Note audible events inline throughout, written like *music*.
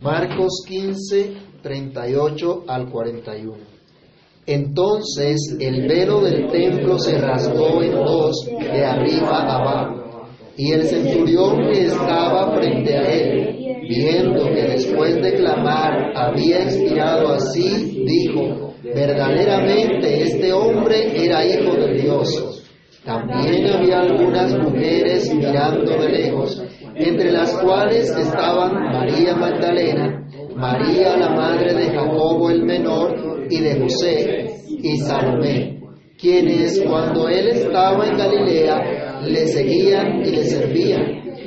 Marcos 15, 38 al 41. Entonces el velo del templo se rasgó en dos de arriba abajo, y el centurión que estaba frente a él, viendo que después de clamar había expirado así, dijo, verdaderamente este hombre era hijo de Dios. También había algunas mujeres mirando de lejos, entre las cuales estaban María Magdalena, María la madre de Jacobo el menor y de José, y Salomé, quienes cuando él estaba en Galilea le seguían y le servían,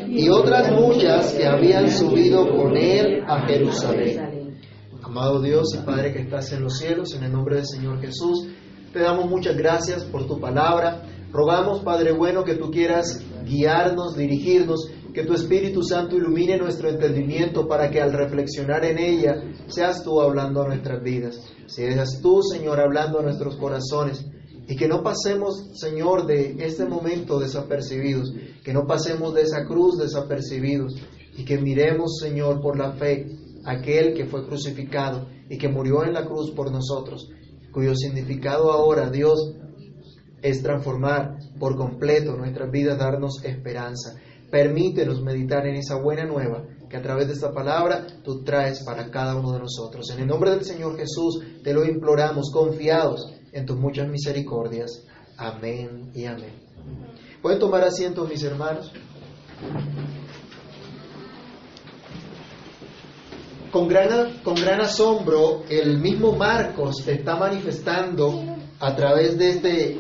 y otras muchas que habían subido con él a Jerusalén. Amado Dios y Padre que estás en los cielos, en el nombre del Señor Jesús, te damos muchas gracias por tu palabra. Rogamos, Padre bueno, que tú quieras guiarnos, dirigirnos, que tu Espíritu Santo ilumine nuestro entendimiento para que al reflexionar en ella seas tú hablando a nuestras vidas. Seas tú, Señor, hablando a nuestros corazones. Y que no pasemos, Señor, de este momento desapercibidos, que no pasemos de esa cruz desapercibidos, y que miremos, Señor, por la fe, aquel que fue crucificado y que murió en la cruz por nosotros, cuyo significado ahora, Dios, es transformar por completo nuestras vidas, darnos esperanza. Permítenos meditar en esa buena nueva que a través de esta palabra tú traes para cada uno de nosotros. En el nombre del Señor Jesús te lo imploramos, confiados en tus muchas misericordias. Amén y amén. ¿Pueden tomar asiento, mis hermanos? Con gran, con gran asombro, el mismo Marcos está manifestando a través de este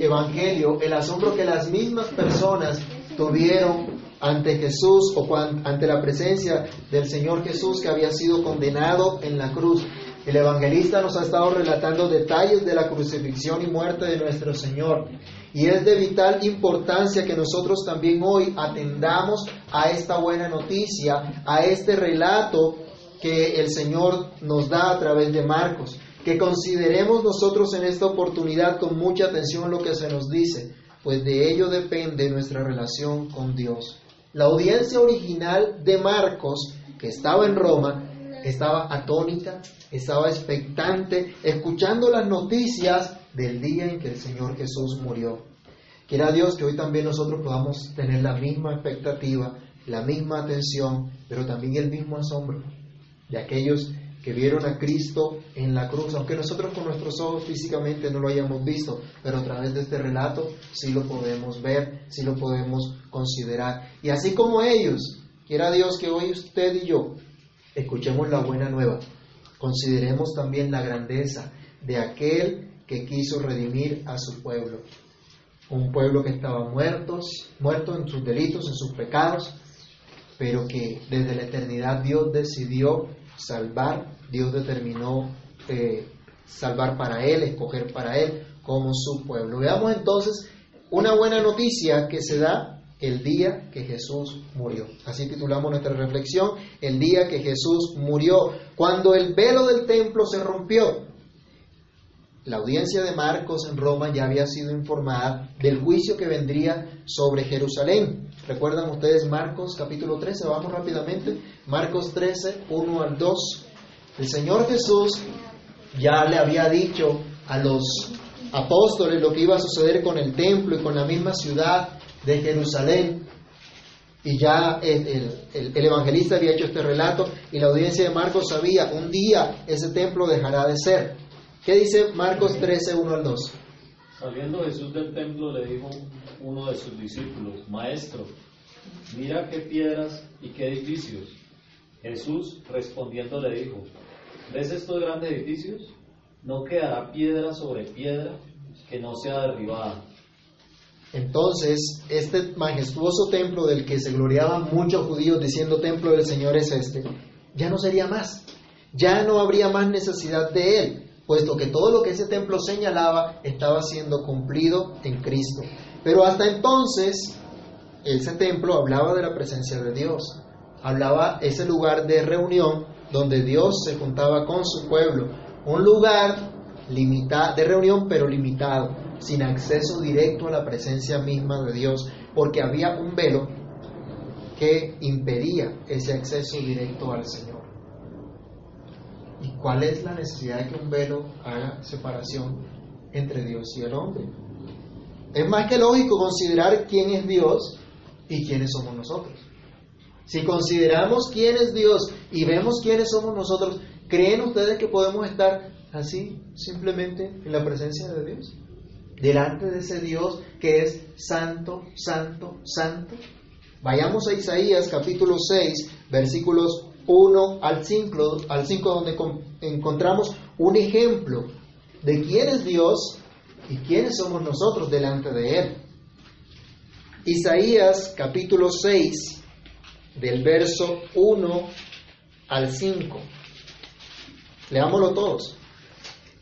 evangelio el asombro que las mismas personas tuvieron ante Jesús o ante la presencia del Señor Jesús que había sido condenado en la cruz. El evangelista nos ha estado relatando detalles de la crucifixión y muerte de nuestro Señor. Y es de vital importancia que nosotros también hoy atendamos a esta buena noticia, a este relato que el Señor nos da a través de Marcos. Que consideremos nosotros en esta oportunidad con mucha atención lo que se nos dice, pues de ello depende nuestra relación con Dios. La audiencia original de Marcos, que estaba en Roma, estaba atónita, estaba expectante, escuchando las noticias del día en que el Señor Jesús murió. Quiera Dios que hoy también nosotros podamos tener la misma expectativa, la misma atención, pero también el mismo asombro de aquellos que vieron a Cristo en la cruz, aunque nosotros con nuestros ojos físicamente no lo hayamos visto, pero a través de este relato sí lo podemos ver, sí lo podemos considerar. Y así como ellos, quiera Dios que hoy usted y yo escuchemos la buena nueva, consideremos también la grandeza de aquel que quiso redimir a su pueblo. Un pueblo que estaba muertos, muerto en sus delitos, en sus pecados, pero que desde la eternidad Dios decidió salvar, Dios determinó eh, salvar para Él, escoger para Él como su pueblo. Veamos entonces una buena noticia que se da el día que Jesús murió. Así titulamos nuestra reflexión, el día que Jesús murió, cuando el velo del templo se rompió. La audiencia de Marcos en Roma ya había sido informada del juicio que vendría sobre Jerusalén. ¿Recuerdan ustedes Marcos capítulo 13? Vamos rápidamente. Marcos 13, 1 al 2. El Señor Jesús ya le había dicho a los apóstoles lo que iba a suceder con el templo y con la misma ciudad de Jerusalén. Y ya el, el, evangelista había hecho este relato y la audiencia de Marcos sabía, un día ese templo dejará de ser. ¿Qué dice Marcos 13, 1 al 2? Saliendo Jesús del templo le dijo uno de sus discípulos, Maestro, mira qué piedras y qué edificios. Jesús respondiendo le dijo, ¿ves estos grandes edificios? No quedará piedra sobre piedra que no sea derribada. Entonces, este majestuoso templo del que se gloriaban muchos judíos diciendo templo del Señor es este, ya no sería más. Ya no habría más necesidad de él puesto que todo lo que ese templo señalaba estaba siendo cumplido en Cristo. Pero hasta entonces, ese templo hablaba de la presencia de Dios, hablaba ese lugar de reunión donde Dios se juntaba con su pueblo, un lugar de reunión pero limitado, sin acceso directo a la presencia misma de Dios, porque había un velo que impedía ese acceso directo al Señor. ¿Cuál es la necesidad de que un velo haga separación entre Dios y el hombre? Es más que lógico considerar quién es Dios y quiénes somos nosotros. Si consideramos quién es Dios y vemos quiénes somos nosotros, ¿creen ustedes que podemos estar así, simplemente en la presencia de Dios? Delante de ese Dios que es santo, santo, santo. Vayamos a Isaías capítulo 6, versículos 1 al 5, al 5 donde encontramos un ejemplo de quién es Dios y quiénes somos nosotros delante de Él. Isaías capítulo 6, del verso 1 al 5. Leámoslo todos.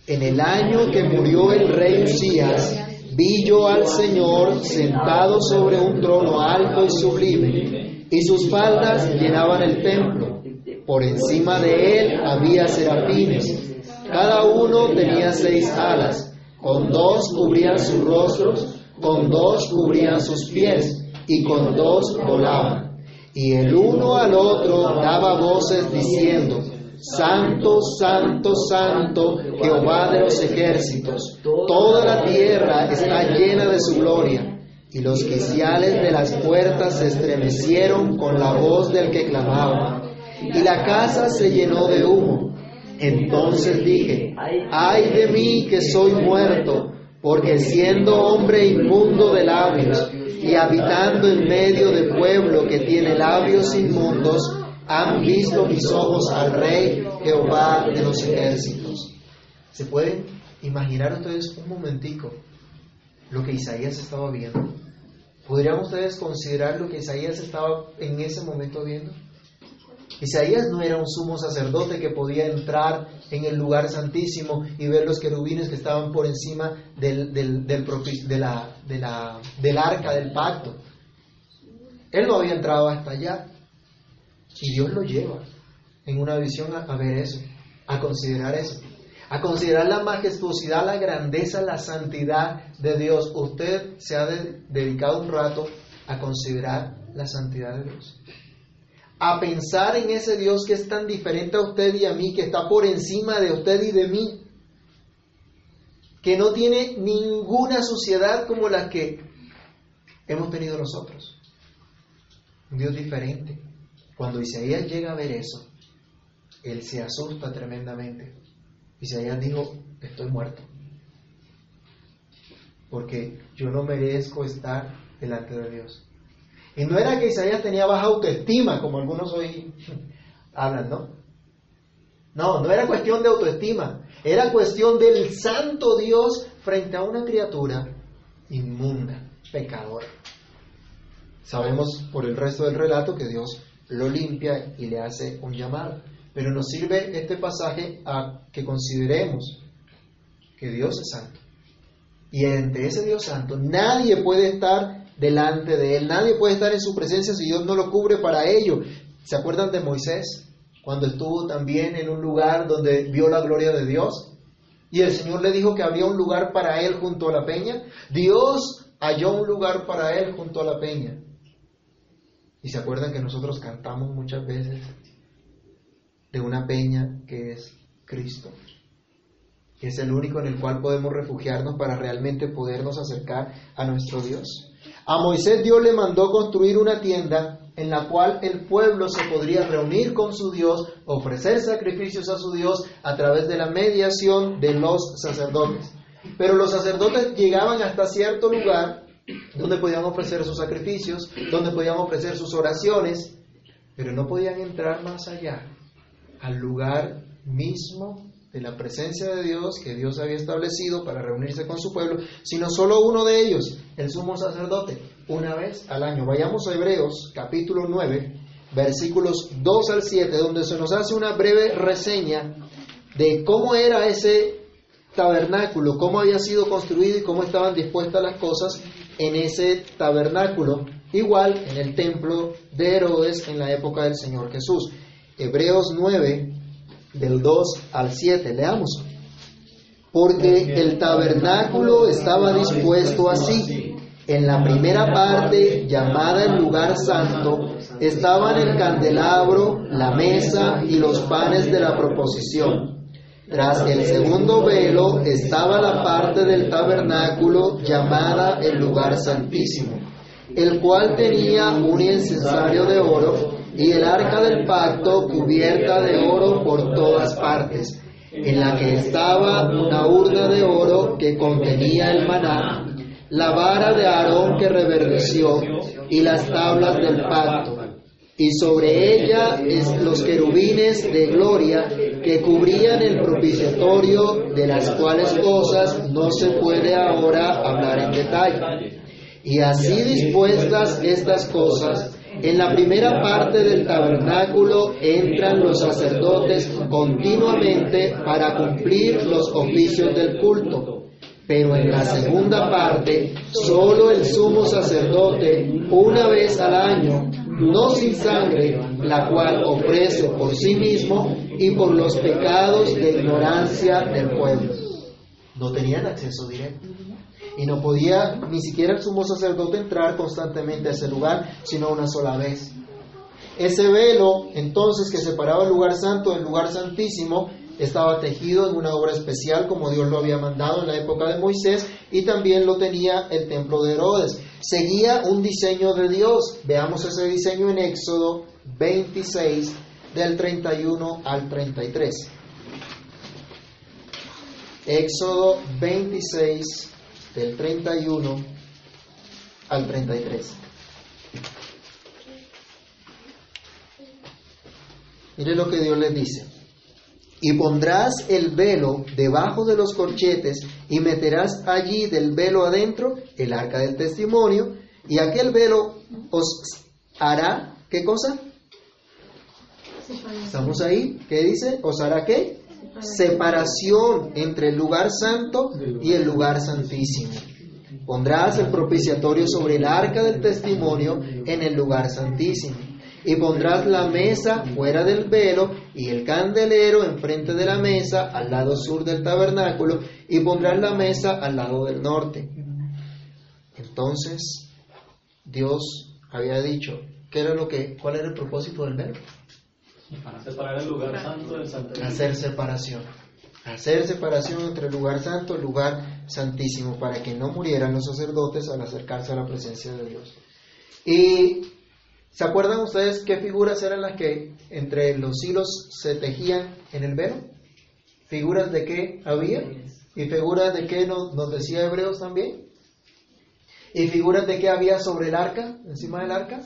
En el año que murió el rey Usías, vi yo al Señor sentado sobre un trono alto y sublime, y sus faldas llenaban el templo. Por encima de él había serafines. Cada uno tenía seis alas. Con dos cubrían sus rostros, con dos cubrían sus pies, y con dos volaban. Y el uno al otro daba voces diciendo, Santo, Santo, Santo, Jehová de los ejércitos, toda la tierra está llena de su gloria. Y los quiciales de las puertas se estremecieron con la voz del que clamaba, y la casa se llenó de humo. Entonces dije, ay de mí que soy muerto, porque siendo hombre inmundo de labios, y habitando en medio de pueblo que tiene labios inmundos, han visto mis ojos al Rey Jehová de los ejércitos. ¿Se pueden imaginar ustedes un momentico lo que Isaías estaba viendo? ¿Podrían ustedes considerar lo que Isaías estaba en ese momento viendo? Isaías no era un sumo sacerdote que podía entrar en el lugar santísimo y ver los querubines que estaban por encima del, del, del, de la, de la, del arca del pacto. Él no había entrado hasta allá. Y Dios lo lleva en una visión a, a ver eso, a considerar eso, a considerar la majestuosidad, la grandeza, la santidad de Dios. Usted se ha dedicado un rato a considerar la santidad de Dios a pensar en ese Dios que es tan diferente a usted y a mí, que está por encima de usted y de mí, que no tiene ninguna suciedad como la que hemos tenido nosotros. Un Dios diferente. Cuando Isaías llega a ver eso, él se asusta tremendamente. Isaías dijo, estoy muerto. Porque yo no merezco estar delante de Dios. Y no era que Isaías tenía baja autoestima, como algunos hoy *laughs* hablan, ¿no? No, no era cuestión de autoestima, era cuestión del santo Dios frente a una criatura inmunda, pecadora. Sabemos por el resto del relato que Dios lo limpia y le hace un llamado. Pero nos sirve este pasaje a que consideremos que Dios es santo. Y entre ese Dios santo nadie puede estar delante de Él. Nadie puede estar en su presencia si Dios no lo cubre para ello. ¿Se acuerdan de Moisés? Cuando estuvo también en un lugar donde vio la gloria de Dios. Y el Señor le dijo que había un lugar para él junto a la peña. Dios halló un lugar para él junto a la peña. Y se acuerdan que nosotros cantamos muchas veces de una peña que es Cristo. Que es el único en el cual podemos refugiarnos para realmente podernos acercar a nuestro Dios. A Moisés Dios le mandó construir una tienda en la cual el pueblo se podría reunir con su Dios, ofrecer sacrificios a su Dios a través de la mediación de los sacerdotes. Pero los sacerdotes llegaban hasta cierto lugar donde podían ofrecer sus sacrificios, donde podían ofrecer sus oraciones, pero no podían entrar más allá, al lugar mismo de la presencia de Dios que Dios había establecido para reunirse con su pueblo, sino solo uno de ellos, el sumo sacerdote, una vez al año. Vayamos a Hebreos capítulo 9, versículos 2 al 7, donde se nos hace una breve reseña de cómo era ese tabernáculo, cómo había sido construido y cómo estaban dispuestas las cosas en ese tabernáculo, igual en el templo de Herodes en la época del Señor Jesús. Hebreos 9, del 2 al 7. Leamos. Porque el tabernáculo estaba dispuesto así. En la primera parte, llamada el lugar santo, estaban el candelabro, la mesa y los panes de la proposición. Tras el segundo velo estaba la parte del tabernáculo llamada el lugar santísimo, el cual tenía un incensario de oro y el arca del pacto cubierta de oro por todas partes, en la que estaba una urna de oro que contenía el maná, la vara de Aarón que reverdeció y las tablas del pacto y sobre ella los querubines de gloria que cubrían el propiciatorio, de las cuales cosas no se puede ahora hablar en detalle. Y así dispuestas estas cosas, en la primera parte del tabernáculo entran los sacerdotes continuamente para cumplir los oficios del culto. Pero en la segunda parte, solo el sumo sacerdote, una vez al año, no sin sangre, la cual ofrece por sí mismo y por los pecados de ignorancia del pueblo. No tenían acceso directo. Y no podía ni siquiera el sumo sacerdote entrar constantemente a ese lugar, sino una sola vez. Ese velo, entonces, que separaba el lugar santo del lugar santísimo, estaba tejido en una obra especial como Dios lo había mandado en la época de Moisés y también lo tenía el templo de Herodes. Seguía un diseño de Dios. Veamos ese diseño en Éxodo 26 del 31 al 33. Éxodo 26 del 31 al 33. Mire lo que Dios les dice. Y pondrás el velo debajo de los corchetes y meterás allí del velo adentro el arca del testimonio y aquel velo os hará, ¿qué cosa? ¿Estamos ahí? ¿Qué dice? ¿Os hará qué? Separación entre el lugar santo y el lugar santísimo. Pondrás el propiciatorio sobre el arca del testimonio en el lugar santísimo y pondrás la mesa fuera del velo y el candelero enfrente de la mesa al lado sur del tabernáculo y pondrás la mesa al lado del norte. Entonces Dios había dicho, ¿qué era lo que, cuál era el propósito del velo? Para separar el lugar santo del santísimo. Hacer separación. Hacer separación entre el lugar santo y el lugar santísimo para que no murieran los sacerdotes al acercarse a la presencia de Dios. Y ¿Se acuerdan ustedes qué figuras eran las que entre los hilos se tejían en el velo? ¿Figuras de qué había? ¿Y figuras de qué nos, decía Hebreos también? ¿Y figuras de qué había sobre el arca, encima del arca?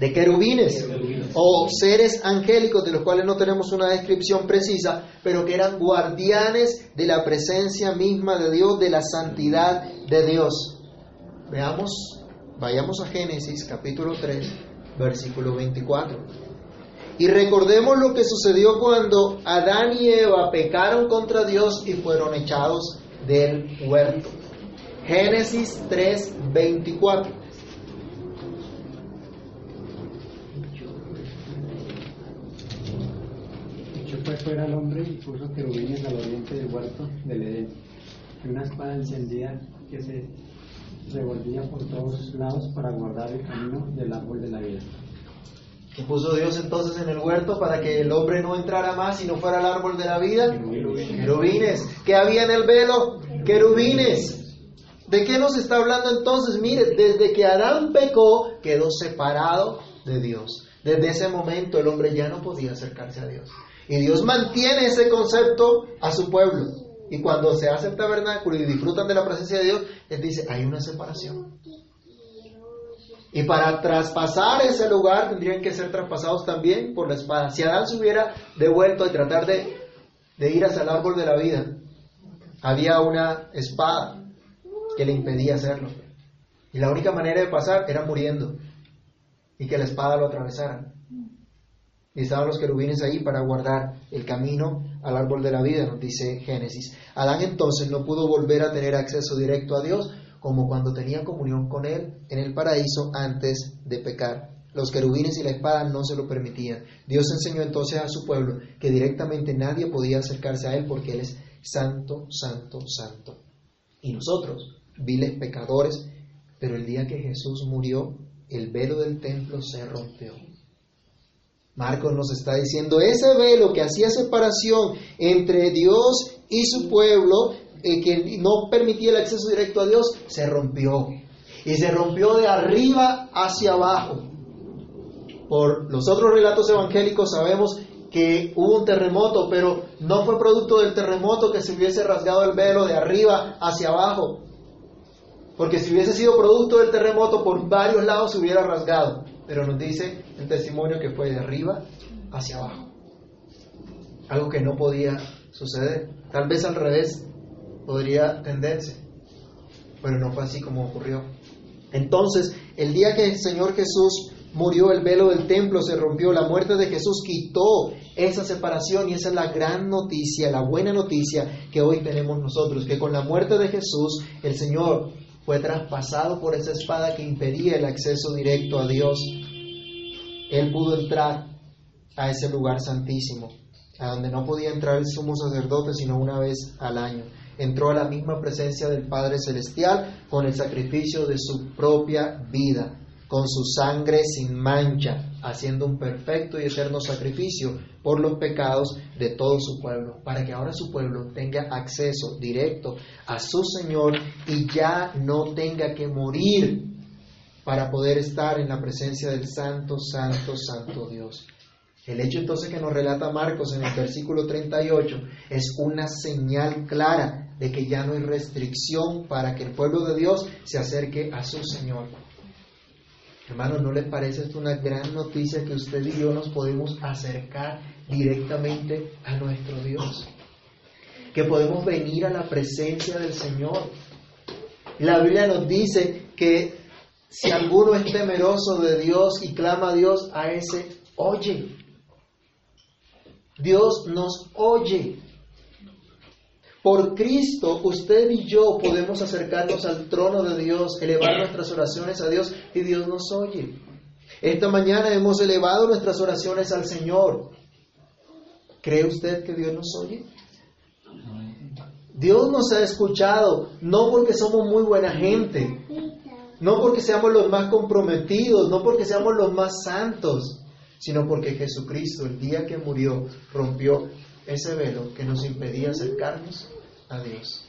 De querubines o seres angélicos de los cuales no tenemos una descripción precisa, pero que eran guardianes de la presencia misma de Dios, de la santidad de Dios. Veamos Vayamos a Génesis capítulo 3, versículo 24. Y recordemos lo que sucedió cuando Adán y Eva pecaron contra Dios y fueron echados del huerto. Génesis 3, 24. Pues fuera al hombre y puso querubines al oriente del huerto del Edén, y una espada encendida que se revolvía por todos lados para guardar el camino del árbol de la vida. ¿Qué puso Dios entonces en el huerto para que el hombre no entrara más y no fuera el árbol de la vida? Querubines. ¿Qué había en el velo? Querubines. ¿De qué nos está hablando entonces? Mire, desde que Adán pecó, quedó separado de Dios. Desde ese momento el hombre ya no podía acercarse a Dios. Y Dios mantiene ese concepto a su pueblo. Y cuando se hace el tabernáculo y disfrutan de la presencia de Dios, Él dice, hay una separación. Y para traspasar ese lugar tendrían que ser traspasados también por la espada. Si Adán se hubiera devuelto y tratar de, de ir hacia el árbol de la vida, había una espada que le impedía hacerlo. Y la única manera de pasar era muriendo y que la espada lo atravesara. Estaban los querubines ahí para guardar el camino al árbol de la vida, nos dice Génesis. Adán entonces no pudo volver a tener acceso directo a Dios como cuando tenía comunión con Él en el paraíso antes de pecar. Los querubines y la espada no se lo permitían. Dios enseñó entonces a su pueblo que directamente nadie podía acercarse a Él porque Él es santo, santo, santo. Y nosotros, viles pecadores, pero el día que Jesús murió, el velo del templo se rompió Marcos nos está diciendo, ese velo que hacía separación entre Dios y su pueblo, eh, que no permitía el acceso directo a Dios, se rompió. Y se rompió de arriba hacia abajo. Por los otros relatos evangélicos sabemos que hubo un terremoto, pero no fue producto del terremoto que se hubiese rasgado el velo de arriba hacia abajo. Porque si hubiese sido producto del terremoto, por varios lados se hubiera rasgado. Pero nos dice el testimonio que fue de arriba hacia abajo. Algo que no podía suceder. Tal vez al revés podría tenderse. Pero no fue así como ocurrió. Entonces, el día que el Señor Jesús murió, el velo del templo se rompió, la muerte de Jesús quitó esa separación y esa es la gran noticia, la buena noticia que hoy tenemos nosotros, que con la muerte de Jesús el Señor fue traspasado por esa espada que impedía el acceso directo a Dios. Él pudo entrar a ese lugar santísimo, a donde no podía entrar el sumo sacerdote sino una vez al año. Entró a la misma presencia del Padre Celestial con el sacrificio de su propia vida, con su sangre sin mancha, haciendo un perfecto y eterno sacrificio por los pecados de todo su pueblo, para que ahora su pueblo tenga acceso directo a su Señor y ya no tenga que morir para poder estar en la presencia del Santo, Santo, Santo Dios. El hecho entonces que nos relata Marcos en el versículo 38 es una señal clara de que ya no hay restricción para que el pueblo de Dios se acerque a su Señor. Hermanos, ¿no les parece esto una gran noticia que usted y yo nos podemos acercar directamente a nuestro Dios? Que podemos venir a la presencia del Señor. La Biblia nos dice que si alguno es temeroso de Dios y clama a Dios, a ese oye. Dios nos oye. Por Cristo, usted y yo podemos acercarnos al trono de Dios, elevar nuestras oraciones a Dios y Dios nos oye. Esta mañana hemos elevado nuestras oraciones al Señor. ¿Cree usted que Dios nos oye? Dios nos ha escuchado, no porque somos muy buena gente, no porque seamos los más comprometidos, no porque seamos los más santos, sino porque Jesucristo, el día que murió, rompió ese velo que nos impedía acercarnos a Dios.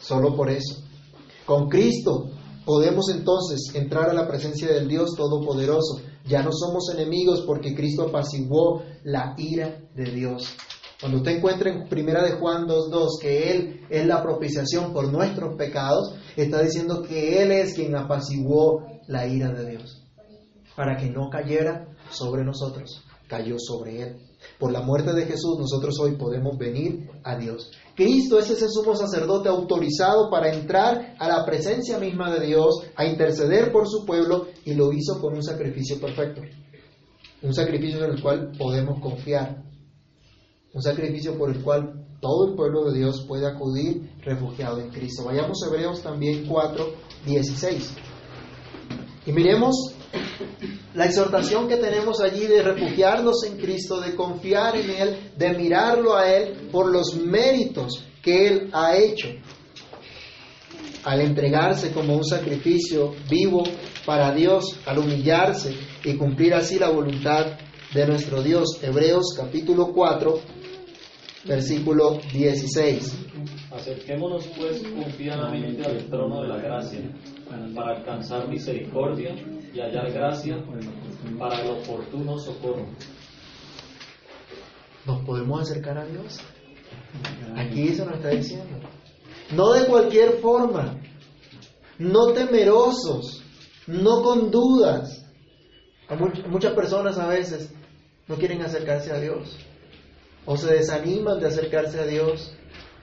Solo por eso. Con Cristo podemos entonces entrar a la presencia del Dios Todopoderoso. Ya no somos enemigos porque Cristo apaciguó la ira de Dios. Cuando usted encuentra en Primera de Juan 2.2 que Él es la propiciación por nuestros pecados, está diciendo que Él es quien apaciguó la ira de Dios para que no cayera sobre nosotros, cayó sobre Él. Por la muerte de Jesús nosotros hoy podemos venir a Dios. Cristo es ese sumo sacerdote autorizado para entrar a la presencia misma de Dios, a interceder por su pueblo y lo hizo con un sacrificio perfecto. Un sacrificio en el cual podemos confiar. Un sacrificio por el cual todo el pueblo de Dios puede acudir refugiado en Cristo. Vayamos a Hebreos también 4, 16. Y miremos la exhortación que tenemos allí de refugiarnos en Cristo, de confiar en Él, de mirarlo a Él por los méritos que Él ha hecho al entregarse como un sacrificio vivo para Dios, al humillarse y cumplir así la voluntad de nuestro Dios. Hebreos capítulo 4, versículo 16. Acerquémonos pues confiadamente al trono de la gracia para alcanzar misericordia y hallar gracia para el oportuno socorro. ¿Nos podemos acercar a Dios? Aquí eso nos está diciendo. No de cualquier forma, no temerosos, no con dudas. Muchas personas a veces no quieren acercarse a Dios o se desaniman de acercarse a Dios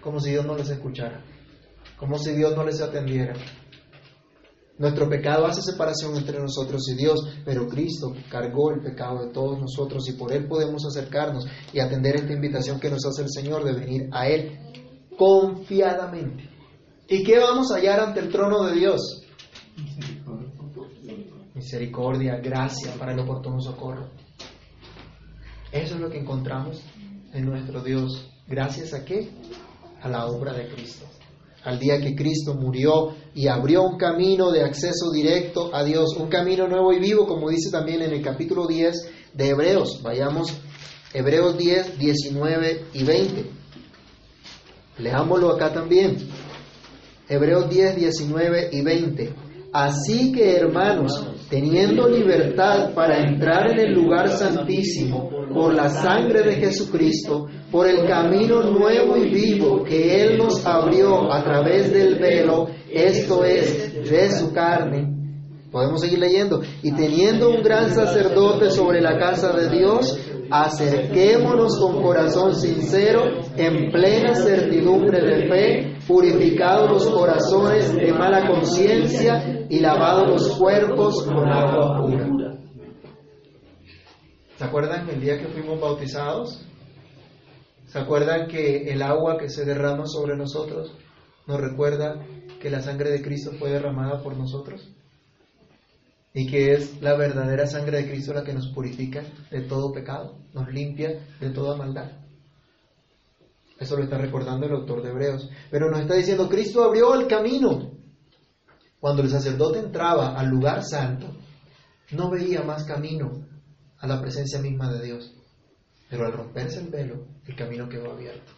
como si Dios no les escuchara, como si Dios no les atendiera. Nuestro pecado hace separación entre nosotros y Dios, pero Cristo cargó el pecado de todos nosotros y por Él podemos acercarnos y atender esta invitación que nos hace el Señor de venir a Él confiadamente. ¿Y qué vamos a hallar ante el trono de Dios? Misericordia, gracia para el oportuno socorro. Eso es lo que encontramos en nuestro Dios. ¿Gracias a qué? A la obra de Cristo al día que Cristo murió y abrió un camino de acceso directo a Dios, un camino nuevo y vivo, como dice también en el capítulo 10 de Hebreos. Vayamos, Hebreos 10, 19 y 20. Leámoslo acá también. Hebreos 10, 19 y 20. Así que hermanos, teniendo libertad para entrar en el lugar santísimo por la sangre de Jesucristo, por el camino nuevo y vivo que Él nos abrió a través del velo, esto es, de su carne. Podemos seguir leyendo. Y teniendo un gran sacerdote sobre la casa de Dios, acerquémonos con corazón sincero, en plena certidumbre de fe, purificados los corazones de mala conciencia y lavados los cuerpos con agua pura. ¿Se acuerdan el día que fuimos bautizados? ¿Se acuerdan que el agua que se derrama sobre nosotros nos recuerda que la sangre de Cristo fue derramada por nosotros? Y que es la verdadera sangre de Cristo la que nos purifica de todo pecado, nos limpia de toda maldad. Eso lo está recordando el autor de Hebreos. Pero nos está diciendo, Cristo abrió el camino. Cuando el sacerdote entraba al lugar santo, no veía más camino a la presencia misma de Dios. Pero al romperse el velo, el camino quedó abierto.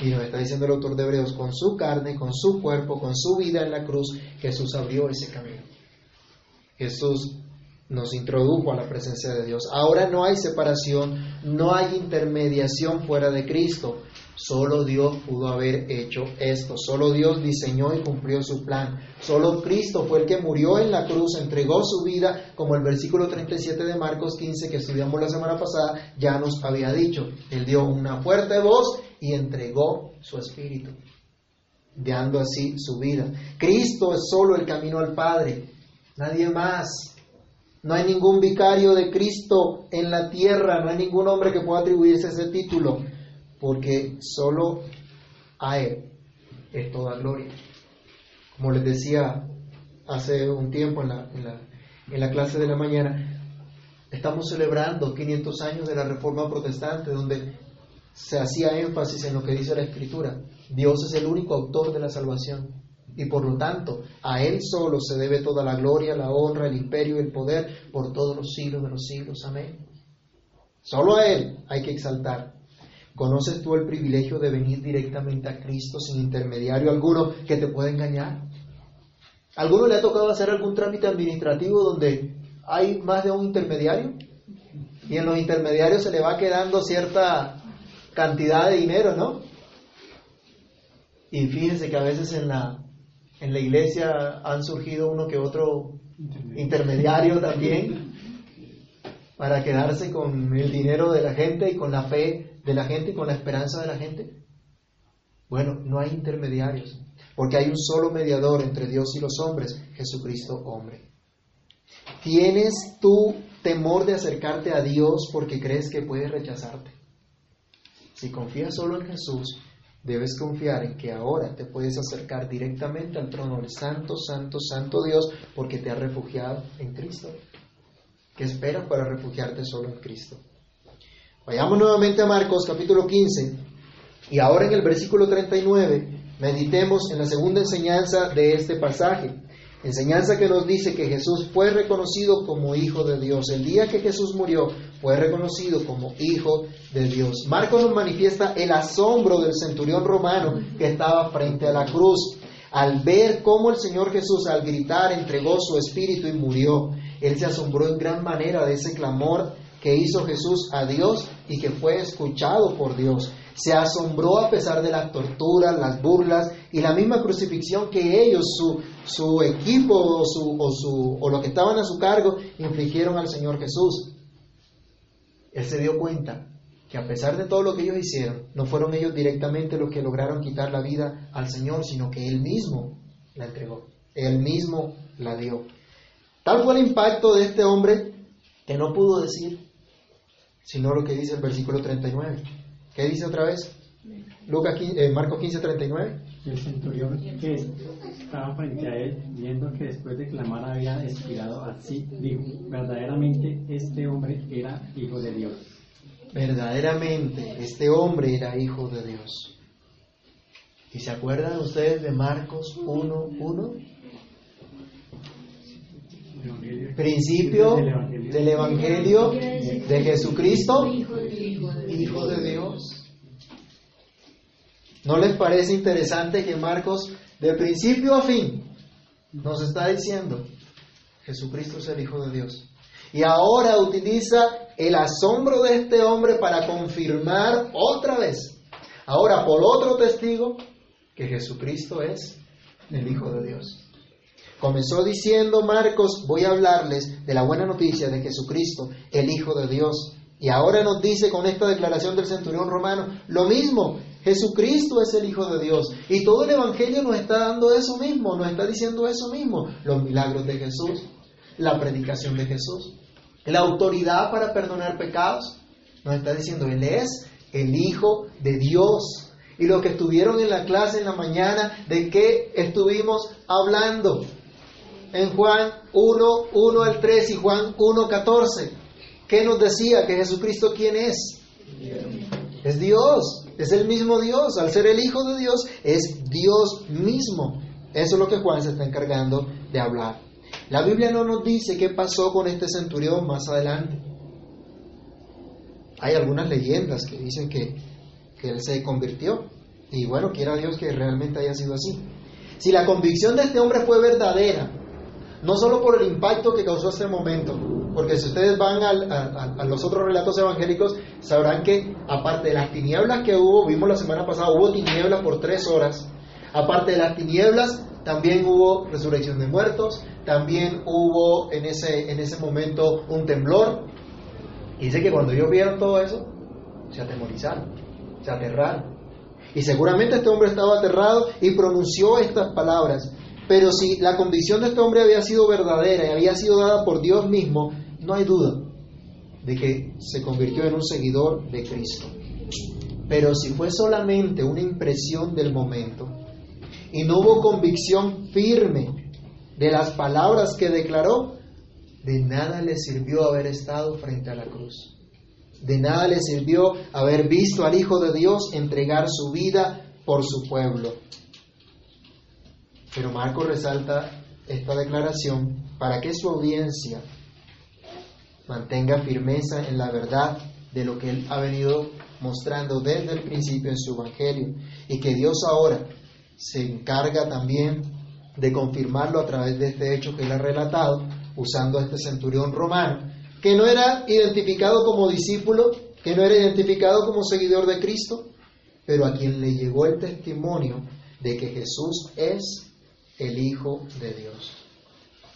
Y nos está diciendo el autor de Hebreos, con su carne, con su cuerpo, con su vida en la cruz, Jesús abrió ese camino. Jesús nos introdujo a la presencia de Dios. Ahora no hay separación, no hay intermediación fuera de Cristo. Solo Dios pudo haber hecho esto. Solo Dios diseñó y cumplió su plan. Solo Cristo fue el que murió en la cruz, entregó su vida, como el versículo 37 de Marcos 15 que estudiamos la semana pasada ya nos había dicho. Él dio una fuerte voz y entregó su espíritu, dando así su vida. Cristo es solo el camino al Padre, nadie más. No hay ningún vicario de Cristo en la tierra, no hay ningún hombre que pueda atribuirse ese título, porque solo a Él es toda gloria. Como les decía hace un tiempo en la, en la, en la clase de la mañana, estamos celebrando 500 años de la Reforma Protestante, donde se hacía énfasis en lo que dice la Escritura. Dios es el único autor de la salvación y por lo tanto a Él solo se debe toda la gloria, la honra, el imperio y el poder por todos los siglos de los siglos. Amén. Solo a Él hay que exaltar. ¿Conoces tú el privilegio de venir directamente a Cristo sin intermediario alguno que te pueda engañar? ¿Alguno le ha tocado hacer algún trámite administrativo donde hay más de un intermediario? Y en los intermediarios se le va quedando cierta cantidad de dinero, ¿no? Y fíjense que a veces en la, en la iglesia han surgido uno que otro intermediario también para quedarse con el dinero de la gente y con la fe de la gente y con la esperanza de la gente. Bueno, no hay intermediarios, porque hay un solo mediador entre Dios y los hombres, Jesucristo hombre. ¿Tienes tú temor de acercarte a Dios porque crees que puede rechazarte? Si confías solo en Jesús, debes confiar en que ahora te puedes acercar directamente al trono del Santo, Santo, Santo Dios porque te has refugiado en Cristo. ¿Qué esperas para refugiarte solo en Cristo? Vayamos nuevamente a Marcos capítulo 15 y ahora en el versículo 39 meditemos en la segunda enseñanza de este pasaje. Enseñanza que nos dice que Jesús fue reconocido como Hijo de Dios. El día que Jesús murió fue reconocido como Hijo de Dios. Marcos nos manifiesta el asombro del centurión romano que estaba frente a la cruz. Al ver cómo el Señor Jesús al gritar entregó su espíritu y murió, él se asombró en gran manera de ese clamor que hizo Jesús a Dios y que fue escuchado por Dios. Se asombró a pesar de las torturas, las burlas y la misma crucifixión que ellos, su, su equipo o, su, o, su, o lo que estaban a su cargo, infligieron al Señor Jesús. Él se dio cuenta que a pesar de todo lo que ellos hicieron, no fueron ellos directamente los que lograron quitar la vida al Señor, sino que Él mismo la entregó, Él mismo la dio. Tal fue el impacto de este hombre que no pudo decir, sino lo que dice el versículo 39. ¿Qué dice otra vez? Lucas, eh, Marcos 15, 39. El centurión que estaba frente a él, viendo que después de clamar había expirado así, dijo, verdaderamente este hombre era hijo de Dios. Verdaderamente este hombre era hijo de Dios. ¿Y se acuerdan ustedes de Marcos 1, 1? Principio del Evangelio de Jesucristo, Hijo de Dios. ¿No les parece interesante que Marcos, de principio a fin, nos está diciendo, Jesucristo es el Hijo de Dios? Y ahora utiliza el asombro de este hombre para confirmar otra vez, ahora por otro testigo, que Jesucristo es el Hijo de Dios. Comenzó diciendo Marcos, voy a hablarles de la buena noticia de Jesucristo, el Hijo de Dios. Y ahora nos dice con esta declaración del centurión romano, lo mismo, Jesucristo es el Hijo de Dios. Y todo el Evangelio nos está dando eso mismo, nos está diciendo eso mismo. Los milagros de Jesús, la predicación de Jesús, la autoridad para perdonar pecados. Nos está diciendo, Él es el Hijo de Dios. Y lo que estuvieron en la clase en la mañana, ¿de qué estuvimos hablando? en Juan 1, 1 al 3 y Juan 1, 14. ¿Qué nos decía? Que Jesucristo quién es? Es Dios, es el mismo Dios. Al ser el Hijo de Dios, es Dios mismo. Eso es lo que Juan se está encargando de hablar. La Biblia no nos dice qué pasó con este centurión más adelante. Hay algunas leyendas que dicen que, que él se convirtió. Y bueno, quiera Dios que realmente haya sido así. Si la convicción de este hombre fue verdadera, no solo por el impacto que causó este momento, porque si ustedes van a, los otros relatos evangélicos, sabrán que aparte de las tinieblas que hubo, vimos la semana pasada, hubo tinieblas por tres horas, aparte de las tinieblas, también hubo resurrección de muertos, también hubo en ese, en ese momento un temblor, y dice que cuando ellos vieron todo eso, se atemorizaron, se aterraron. Y seguramente este hombre estaba aterrado y pronunció estas palabras. Pero si la convicción de este hombre había sido verdadera y había sido dada por Dios mismo, no hay duda de que se convirtió en un seguidor de Cristo. Pero si fue solamente una impresión del momento y no hubo convicción firme de las palabras que declaró, de nada le sirvió haber estado frente a la cruz. De nada le sirvió haber visto al Hijo de Dios entregar su vida por su pueblo. Pero Marco resalta esta declaración para que su audiencia mantenga firmeza en la verdad de lo que él ha venido mostrando desde el principio en su Evangelio y que Dios ahora se encarga también de confirmarlo a través de este hecho que él ha relatado usando a este centurión romano, que no era identificado como discípulo, que no era identificado como seguidor de Cristo, pero a quien le llegó el testimonio de que Jesús es el Hijo de Dios.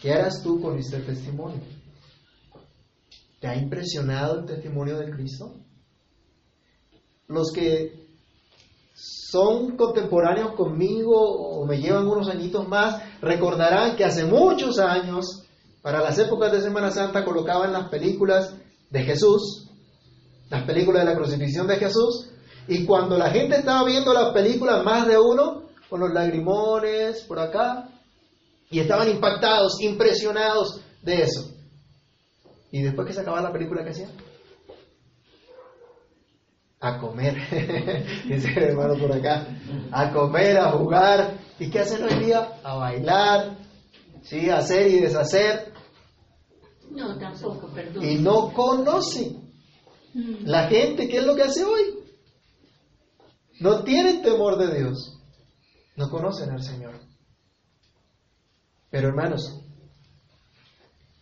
¿Qué harás tú con este testimonio? ¿Te ha impresionado el testimonio de Cristo? Los que son contemporáneos conmigo o me llevan unos añitos más, recordarán que hace muchos años, para las épocas de Semana Santa, colocaban las películas de Jesús, las películas de la crucifixión de Jesús, y cuando la gente estaba viendo las películas, más de uno, con los lagrimones por acá, y estaban impactados, impresionados de eso. Y después que se acababa la película, ¿qué hacían? A comer, *laughs* dice el hermano por acá, a comer, a jugar. ¿Y qué hacen hoy día? A bailar, ¿sí? a hacer y deshacer. No, tampoco, perdón. Y no conocen. Mm. La gente, ¿qué es lo que hace hoy? No tienen temor de Dios no conocen al Señor. Pero hermanos,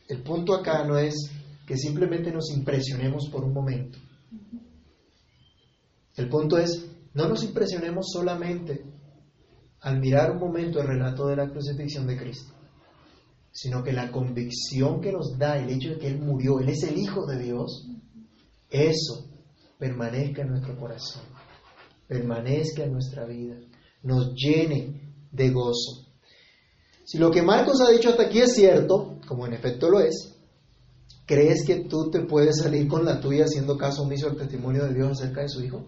el punto acá no es que simplemente nos impresionemos por un momento. El punto es, no nos impresionemos solamente al mirar un momento el relato de la crucifixión de Cristo, sino que la convicción que nos da el hecho de que Él murió, Él es el Hijo de Dios, eso permanezca en nuestro corazón, permanezca en nuestra vida nos llene de gozo. Si lo que Marcos ha dicho hasta aquí es cierto, como en efecto lo es, ¿crees que tú te puedes salir con la tuya haciendo caso omiso al testimonio de Dios acerca de su Hijo?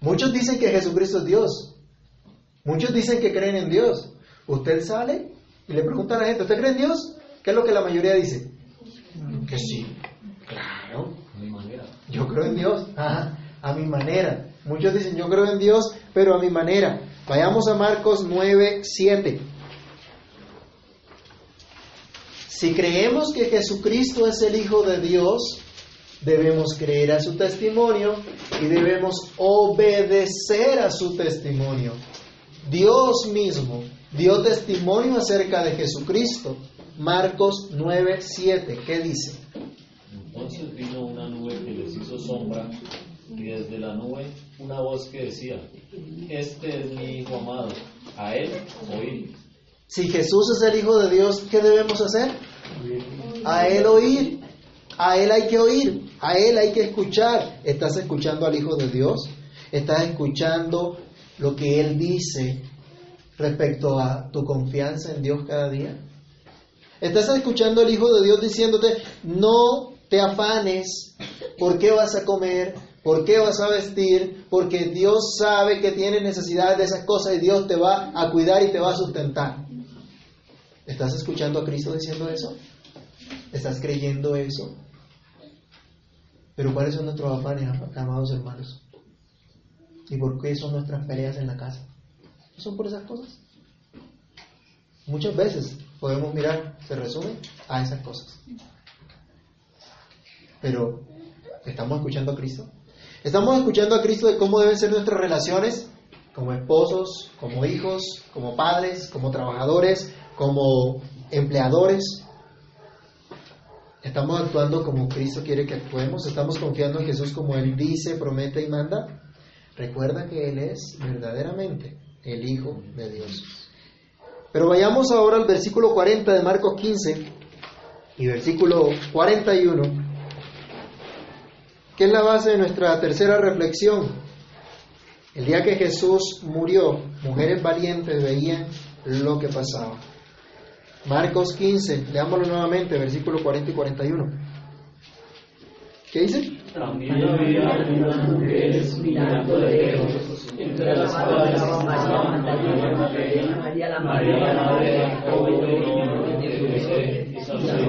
Muchos dicen que Jesucristo es Dios. Muchos dicen que creen en Dios. Usted sale y le pregunta a la gente, ¿usted cree en Dios? ¿Qué es lo que la mayoría dice? Que sí. Claro. A mi manera. Yo creo en Dios. a mi manera. Muchos dicen, yo creo en Dios, pero a mi manera. Vayamos a Marcos 9, 7. Si creemos que Jesucristo es el Hijo de Dios, debemos creer a su testimonio y debemos obedecer a su testimonio. Dios mismo dio testimonio acerca de Jesucristo. Marcos 9, 7. ¿Qué dice? Entonces vino una nube que les hizo sombra y desde la nube una voz que decía, este es mi Hijo amado, a él oír. Si Jesús es el Hijo de Dios, ¿qué debemos hacer? A Él oír. A Él hay que oír. A Él hay que escuchar. ¿Estás escuchando al Hijo de Dios? ¿Estás escuchando lo que Él dice respecto a tu confianza en Dios cada día? ¿Estás escuchando al Hijo de Dios diciéndote, no te afanes, ¿por qué vas a comer? ¿Por qué vas a vestir? Porque Dios sabe que tienes necesidad de esas cosas y Dios te va a cuidar y te va a sustentar. ¿Estás escuchando a Cristo diciendo eso? ¿Estás creyendo eso? Pero ¿cuáles son nuestros afanes, amados hermanos? ¿Y por qué son nuestras peleas en la casa? ¿Son por esas cosas? Muchas veces podemos mirar, se resume a esas cosas. Pero, ¿estamos escuchando a Cristo? ¿Estamos escuchando a Cristo de cómo deben ser nuestras relaciones como esposos, como hijos, como padres, como trabajadores, como empleadores? ¿Estamos actuando como Cristo quiere que actuemos? ¿Estamos confiando en Jesús como Él dice, promete y manda? Recuerda que Él es verdaderamente el Hijo de Dios. Pero vayamos ahora al versículo 40 de Marcos 15 y versículo 41, que es la base de nuestra tercera reflexión. El día que Jesús murió, mujeres valientes veían lo que pasaba. Marcos 15, leámoslo nuevamente, versículo 40 y 41. ¿Qué dice? También mujeres mirando de entre las cuales María la madre de Jacobo y José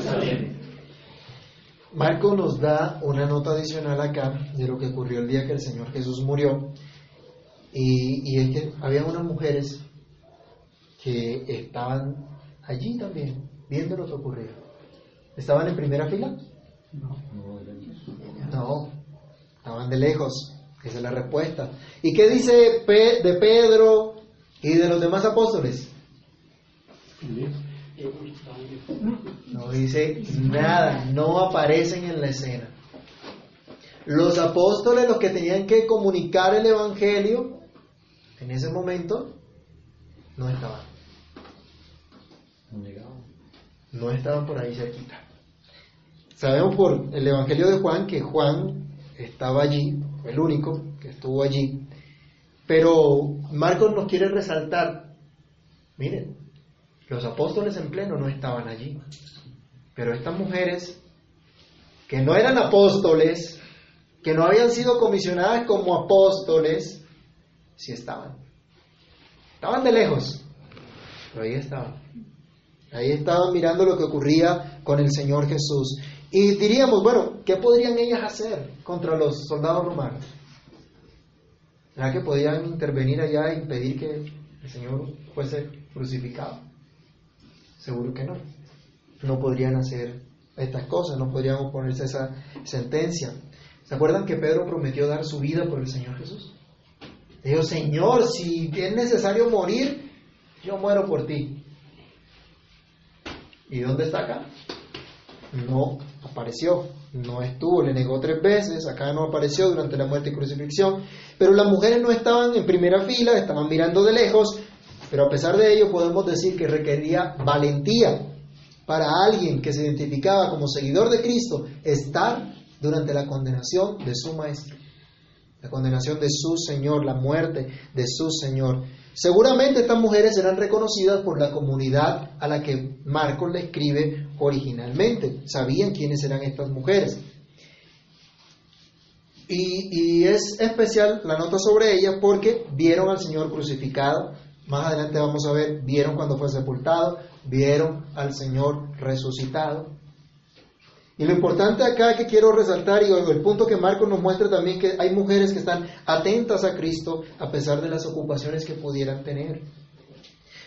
y. Marco nos da una nota adicional acá de lo que ocurrió el día que el Señor Jesús murió. Y, y es que había unas mujeres que estaban allí también, viendo lo que ocurría. ¿Estaban en primera fila? No, estaban de lejos. Esa es la respuesta. ¿Y qué dice de Pedro y de los demás apóstoles? No dice nada, no aparecen en la escena. Los apóstoles, los que tenían que comunicar el Evangelio, en ese momento, no estaban. No estaban por ahí cerquita. Sabemos por el Evangelio de Juan que Juan estaba allí, el único que estuvo allí. Pero Marcos nos quiere resaltar, miren, los apóstoles en pleno no estaban allí. Pero estas mujeres, que no eran apóstoles, que no habían sido comisionadas como apóstoles, sí estaban. Estaban de lejos, pero ahí estaban. Ahí estaban mirando lo que ocurría con el Señor Jesús. Y diríamos, bueno, ¿qué podrían ellas hacer contra los soldados romanos? ¿Será que podían intervenir allá e impedir que el Señor fuese crucificado? Seguro que no. No podrían hacer estas cosas, no podrían oponerse a esa sentencia. ¿Se acuerdan que Pedro prometió dar su vida por el Señor Jesús? Dijo, Señor, si es necesario morir, yo muero por ti. ¿Y dónde está acá? No apareció, no estuvo, le negó tres veces, acá no apareció durante la muerte y crucifixión, pero las mujeres no estaban en primera fila, estaban mirando de lejos, pero a pesar de ello podemos decir que requería valentía para alguien que se identificaba como seguidor de Cristo estar durante la condenación de su maestro, la condenación de su Señor, la muerte de su Señor. Seguramente estas mujeres eran reconocidas por la comunidad a la que Marcos le escribe originalmente. Sabían quiénes eran estas mujeres. Y, y, es especial la nota sobre ellas porque vieron al Señor crucificado. Más adelante vamos a ver, vieron cuando fue sepultado, vieron al Señor resucitado. Y lo importante acá que quiero resaltar y el punto que Marcos nos muestra también que hay mujeres que están atentas a Cristo a pesar de las ocupaciones que pudieran tener.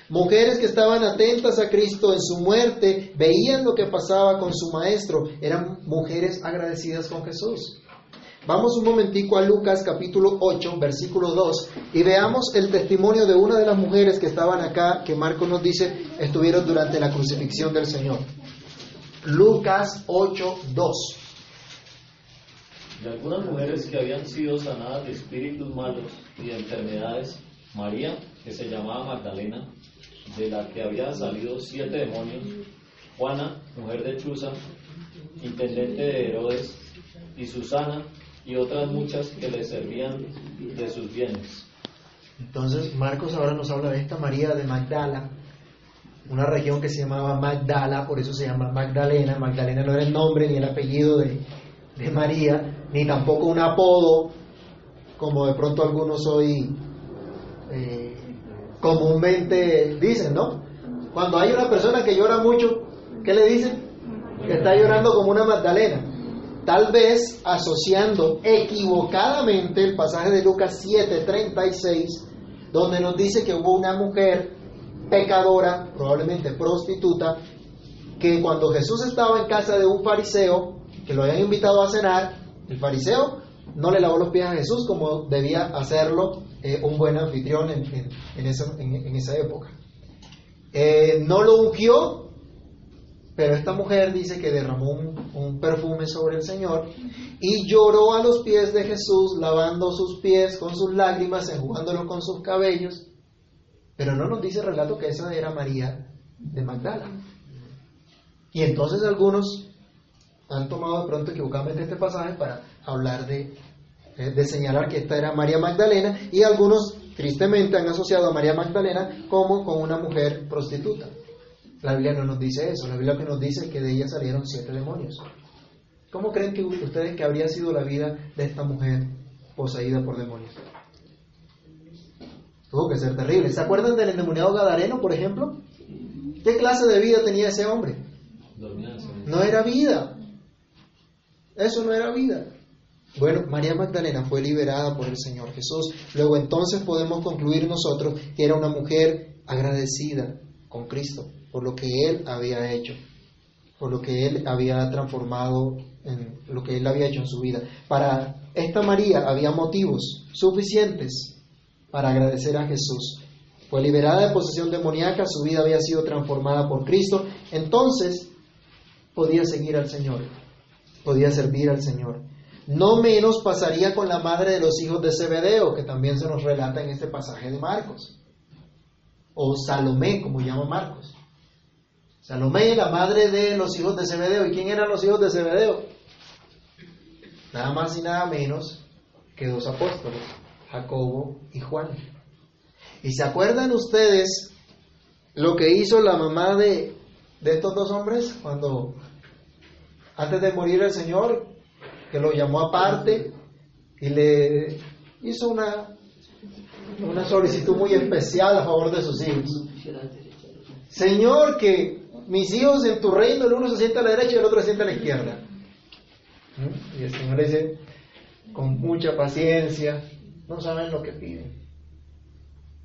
Mujeres que estaban atentas a Cristo en su muerte, veían lo que pasaba con su maestro, eran mujeres agradecidas con Jesús. Vamos un momentico a Lucas capítulo 8, versículo 2, y veamos el testimonio de una de las mujeres que estaban acá, que Marcos nos dice, estuvieron durante la crucifixión del Señor. Lucas 8, 2. De algunas mujeres que habían sido sanadas de espíritus malos y de enfermedades, María, que se llamaba Magdalena, de la que habían salido siete demonios, Juana, mujer de Chuza, intendente de Herodes, y Susana, y otras muchas que le servían de sus bienes. Entonces Marcos ahora nos habla de esta María de Magdala, una región que se llamaba Magdala, por eso se llama Magdalena. Magdalena no era el nombre ni el apellido de, María, ni tampoco un apodo, como de pronto algunos hoy eh, comúnmente dicen, ¿no? Cuando hay una persona que llora mucho, ¿qué le dicen? Que está llorando como una Magdalena. Tal vez asociando equivocadamente el pasaje de Lucas 7:36, donde nos dice que hubo una mujer pecadora, probablemente prostituta, que cuando Jesús estaba en casa de un fariseo, que lo habían invitado a cenar, el fariseo no le lavó los pies a Jesús como debía hacerlo eh, un buen anfitrión en, esa, época. Eh, no lo ungió, pero esta mujer dice que derramó un, perfume sobre el Señor y lloró a los pies de Jesús, lavando sus pies con sus lágrimas, enjugándolo con sus cabellos. Pero no nos dice el relato que esa era María de Magdala. Y entonces algunos han tomado de pronto equivocadamente este pasaje para hablar de, eh, de señalar que esta era María Magdalena y algunos tristemente han asociado a María Magdalena como con una mujer prostituta. La Biblia no nos dice eso, la Biblia que nos dice que de ella salieron siete demonios. ¿Cómo creen que ustedes que habría sido la vida de esta mujer poseída por demonios? Tuvo que ser terrible. ¿Se acuerdan del endemoniado Gadareno, por ejemplo? ¿Qué clase de vida tenía ese hombre? No era vida. Eso no era vida. Bueno, María Magdalena fue liberada por el Señor Jesús. Luego entonces podemos concluir nosotros que era una mujer agradecida con Cristo por lo que Él había hecho, por lo que Él había transformado en lo que Él había hecho en su vida. Para esta María había motivos suficientes para agradecer a Jesús. Fue liberada de posesión demoníaca, su vida había sido transformada por Cristo, entonces podía seguir al Señor, podía servir al Señor. No menos pasaría con la madre de los hijos de Zebedeo, que también se nos relata en este pasaje de Marcos. O Salomé, como llama Marcos. Salomé, la madre de los hijos de Zebedeo. ¿Y quién eran los hijos de Zebedeo? Nada más y nada menos que dos apóstoles, Jacobo y Juan. ¿Y se acuerdan ustedes lo que hizo la mamá de, de estos dos hombres cuando, antes de morir el Señor, que lo llamó aparte y le hizo una, una solicitud muy especial a favor de sus hijos. Señor, que mis hijos en tu reino, el uno se sienta a la derecha y el otro se sienta a la izquierda. Y el Señor dice, con mucha paciencia, no saben lo que piden.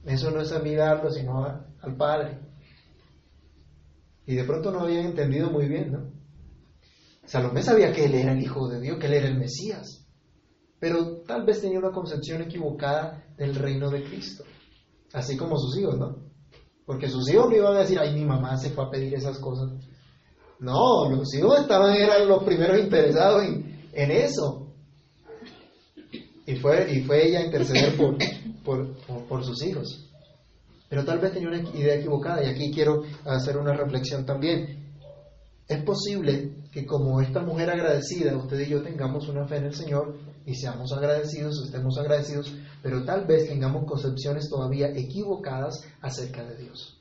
Eso no es a mí darlo, sino al Padre. Y de pronto no habían entendido muy bien, ¿no? Salomé sabía que él era el Hijo de Dios, que él era el Mesías, pero tal vez tenía una concepción equivocada del reino de Cristo, así como sus hijos, ¿no? Porque sus hijos no iban a decir, ay, mi mamá se fue a pedir esas cosas. No, los hijos estaban, eran los primeros interesados en, en eso. Y fue, y fue ella a interceder por, por, por sus hijos. Pero tal vez tenía una idea equivocada y aquí quiero hacer una reflexión también. Es posible que como esta mujer agradecida, usted y yo tengamos una fe en el Señor y seamos agradecidos, estemos agradecidos, pero tal vez tengamos concepciones todavía equivocadas acerca de Dios,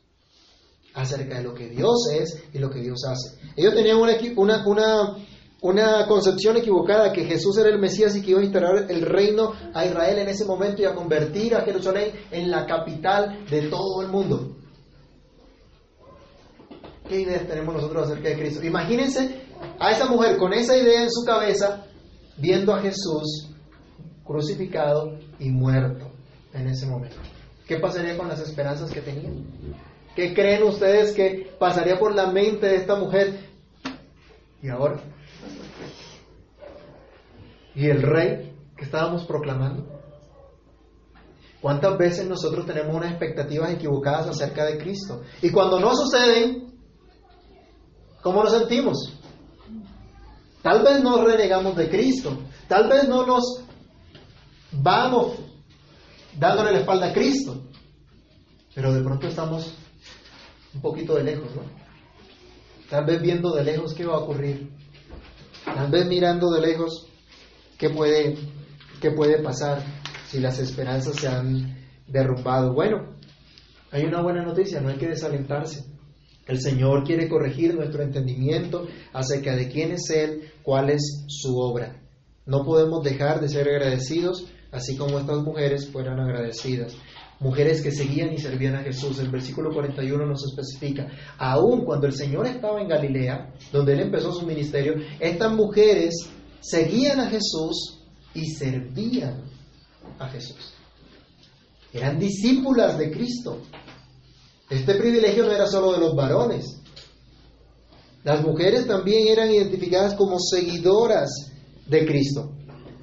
acerca de lo que Dios es y lo que Dios hace. Ellos tenían una, una, una, una concepción equivocada que Jesús era el Mesías y que iba a instalar el reino a Israel en ese momento y a convertir a Jerusalén en la capital de todo el mundo. ¿Qué ideas tenemos nosotros acerca de Cristo? Imagínense a esa mujer con esa idea en su cabeza, viendo a Jesús crucificado y muerto en ese momento. ¿Qué pasaría con las esperanzas que tenía? ¿Qué creen ustedes que pasaría por la mente de esta mujer? ¿Y ahora? ¿Y el rey que estábamos proclamando? ¿Cuántas veces nosotros tenemos unas expectativas equivocadas acerca de Cristo? Y cuando no suceden, ¿cómo nos sentimos? Tal vez nos renegamos de Cristo, tal vez no nos vamos dándole la espalda a Cristo, pero de pronto estamos un poquito de lejos, ¿no? Tal vez viendo de lejos qué va a ocurrir, tal vez mirando de lejos qué puede, qué puede pasar si las esperanzas se han derrumbado. Bueno, hay una buena noticia, no hay que desalentarse. El Señor quiere corregir nuestro entendimiento acerca de quién es Él, cuál es su obra. No podemos dejar de ser agradecidos, así como estas mujeres fueran agradecidas. Mujeres que seguían y servían a Jesús. El versículo 41 nos especifica, aun cuando el Señor estaba en Galilea, donde Él empezó su ministerio, estas mujeres seguían a Jesús y servían a Jesús. Eran discípulas de Cristo. Este privilegio no era solo de los varones. Las mujeres también eran identificadas como seguidoras de Cristo.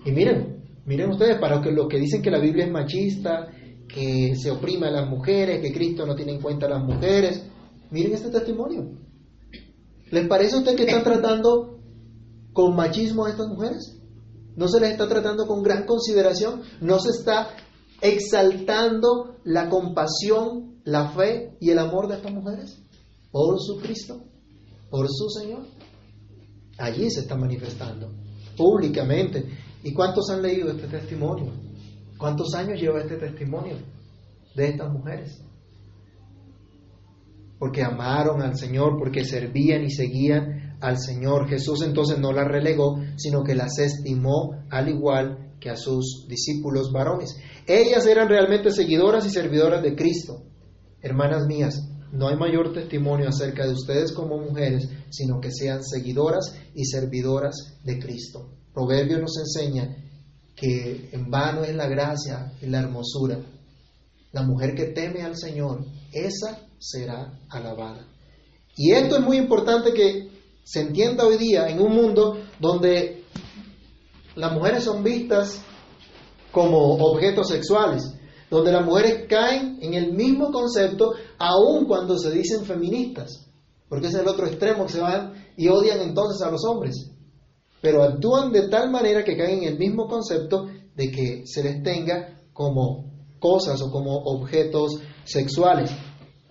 Y miren, miren ustedes, para los que dicen que la Biblia es machista, que se oprime a las mujeres, que Cristo no tiene en cuenta a las mujeres, miren este testimonio. ¿Les parece a usted que están tratando con machismo a estas mujeres? ¿No se les está tratando con gran consideración? ¿No se está exaltando la compasión, la fe y el amor de estas mujeres? Por su Cristo, por su Señor. Allí se está manifestando, públicamente. ¿Y cuántos han leído este testimonio? ¿Cuántos años lleva este testimonio de estas mujeres? Porque amaron al Señor, porque servían y seguían al Señor. Jesús entonces no las relegó, sino que las estimó al igual que a sus discípulos varones. Ellas eran realmente seguidoras y servidoras de Cristo. Hermanas mías, no hay mayor testimonio acerca de ustedes como mujeres, sino que sean seguidoras y servidoras de Cristo. Proverbio nos enseña que en vano es la gracia y la hermosura. La mujer que teme al Señor, esa será alabada. Y esto es muy importante que se entienda hoy día en un mundo donde las mujeres son vistas como objetos sexuales, donde las mujeres caen en el mismo concepto aun cuando se dicen feministas, porque es el otro extremo que se van y odian entonces a los hombres, pero actúan de tal manera que caen en el mismo concepto de que se les tenga como cosas o como objetos sexuales.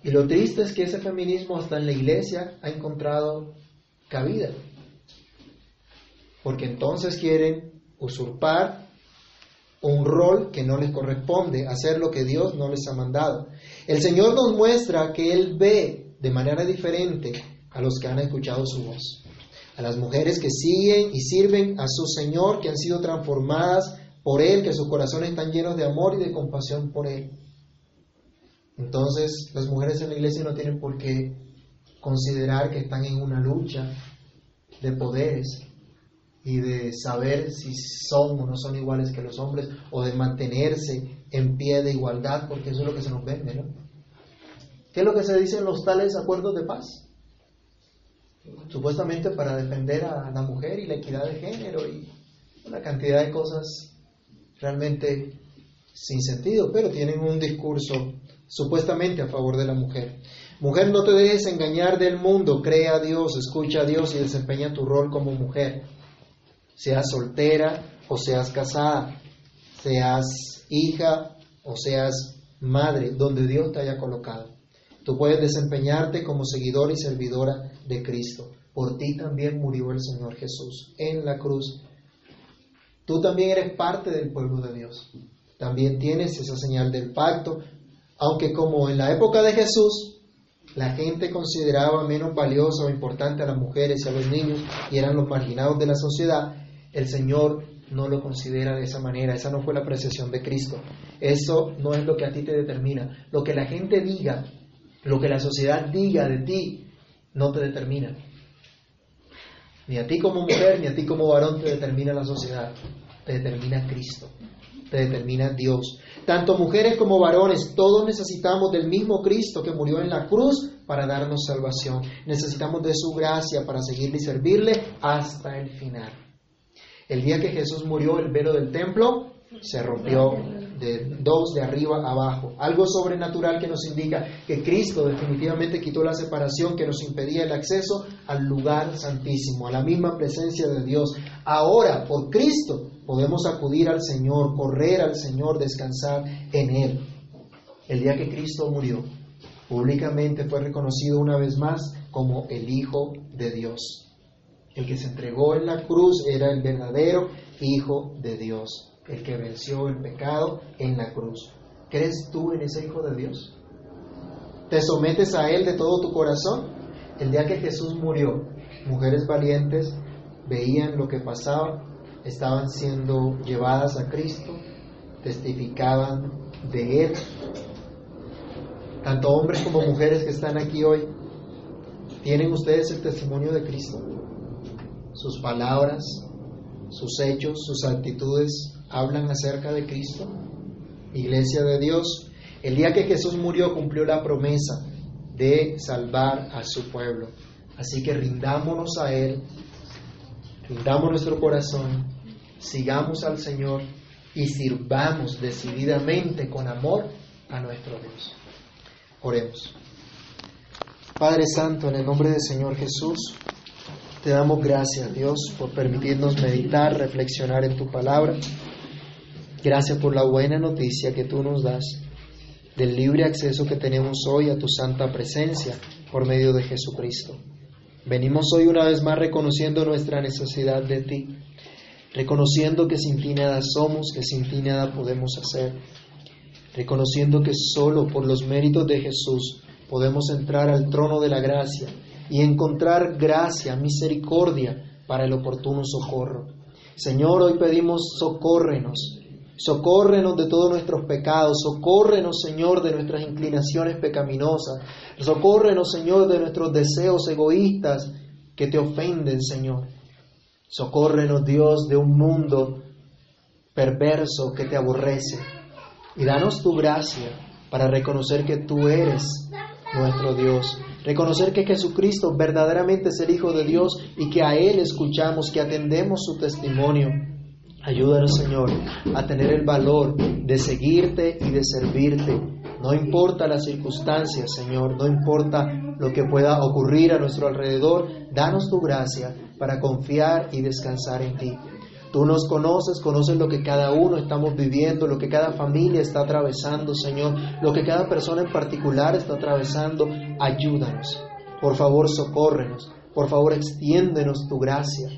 Y lo triste es que ese feminismo hasta en la iglesia ha encontrado cabida, porque entonces quieren usurpar un rol que no les corresponde, hacer lo que Dios no les ha mandado. El Señor nos muestra que Él ve de manera diferente a los que han escuchado su voz, a las mujeres que siguen y sirven a su Señor, que han sido transformadas por Él, que sus corazones están llenos de amor y de compasión por Él. Entonces, las mujeres en la iglesia no tienen por qué considerar que están en una lucha de poderes y de saber si son o no son iguales que los hombres o de mantenerse en pie de igualdad, porque eso es lo que se nos vende, ¿no? ¿Qué es lo que se dice en los tales acuerdos de paz? Supuestamente para defender a la mujer y la equidad de género y una cantidad de cosas realmente sin sentido, pero tienen un discurso supuestamente a favor de la mujer. Mujer, no te dejes engañar del mundo, cree a Dios, escucha a Dios y desempeña tu rol como mujer. Seas soltera o seas casada, seas hija o seas madre, donde Dios te haya colocado. Tú puedes desempeñarte como seguidora y servidora de Cristo. Por ti también murió el Señor Jesús en la cruz. Tú también eres parte del pueblo de Dios. También tienes esa señal del pacto, aunque como en la época de Jesús, la gente consideraba menos valiosa o importante a las mujeres y a los niños y eran los marginados de la sociedad, el Señor no lo considera de esa manera. Esa no fue la apreciación de Cristo. Eso no es lo que a ti te determina. Lo que la gente diga, lo que la sociedad diga de ti, no te determina. Ni a ti como mujer, ni a ti como varón te determina la sociedad, te determina Cristo, te determina Dios. Tanto mujeres como varones, todos necesitamos del mismo Cristo que murió en la cruz para darnos salvación. Necesitamos de su gracia para seguirle y servirle hasta el final. El día que Jesús murió, el velo del templo se rompió de dos de arriba abajo. Algo sobrenatural que nos indica que Cristo definitivamente quitó la separación que nos impedía el acceso al lugar santísimo, a la misma presencia de Dios. Ahora, por Cristo, podemos acudir al Señor, correr al Señor, descansar en Él. El día que Cristo murió, públicamente fue reconocido una vez más como el Hijo de Dios. El que se entregó en la cruz era el verdadero Hijo de Dios, el que venció el pecado en la cruz. ¿Crees tú en ese Hijo de Dios? ¿Te sometes a Él de todo tu corazón? El día que Jesús murió, mujeres valientes veían lo que pasaba, estaban siendo llevadas a Cristo, testificaban de Él. Tanto hombres como mujeres que están aquí hoy, ¿tienen ustedes el testimonio de Cristo? Sus palabras, sus hechos, sus actitudes hablan acerca de Cristo. Iglesia de Dios, el día que Jesús murió cumplió la promesa de salvar a su pueblo. Así que rindámonos a Él, rindamos nuestro corazón, sigamos al Señor y sirvamos decididamente con amor a nuestro Dios. Oremos. Padre Santo, en el nombre del Señor Jesús, te damos gracias, Dios, por permitirnos meditar, reflexionar en tu palabra. Gracias por la buena noticia que tú nos das del libre acceso que tenemos hoy a tu santa presencia por medio de Jesucristo. Venimos hoy una vez más reconociendo nuestra necesidad de ti, reconociendo que sin ti nada somos, que sin ti nada podemos hacer, reconociendo que solo por los méritos de Jesús podemos entrar al trono de la gracia y encontrar gracia, misericordia para el oportuno socorro. Señor, hoy pedimos socórrenos, socórrenos de todos nuestros pecados, socórrenos, Señor, de nuestras inclinaciones pecaminosas, socórrenos, Señor, de nuestros deseos egoístas que te ofenden, Señor. Socórrenos, Dios, de un mundo perverso que te aborrece. Y danos tu gracia para reconocer que tú eres nuestro Dios Reconocer que Jesucristo verdaderamente es el Hijo de Dios y que a Él escuchamos, que atendemos su testimonio. Ayúdanos, Señor, a tener el valor de seguirte y de servirte. No importa las circunstancias, Señor, no importa lo que pueda ocurrir a nuestro alrededor, danos tu gracia para confiar y descansar en ti. Tú nos conoces, conoces lo que cada uno estamos viviendo, lo que cada familia está atravesando, Señor, lo que cada persona en particular está atravesando. Ayúdanos. Por favor, socórrenos. Por favor, extiéndenos tu gracia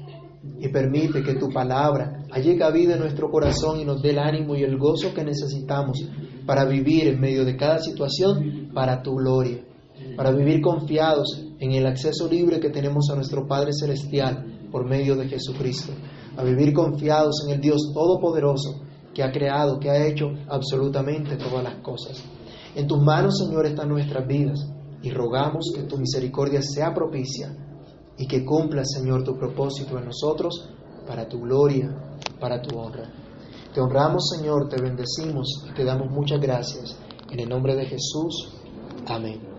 y permite que tu palabra llegue a vida en nuestro corazón y nos dé el ánimo y el gozo que necesitamos para vivir en medio de cada situación para tu gloria, para vivir confiados en el acceso libre que tenemos a nuestro Padre Celestial por medio de Jesucristo a vivir confiados en el Dios Todopoderoso que ha creado, que ha hecho absolutamente todas las cosas. En tus manos, Señor, están nuestras vidas y rogamos que tu misericordia sea propicia y que cumpla, Señor, tu propósito en nosotros para tu gloria, para tu honra. Te honramos, Señor, te bendecimos y te damos muchas gracias. En el nombre de Jesús. Amén.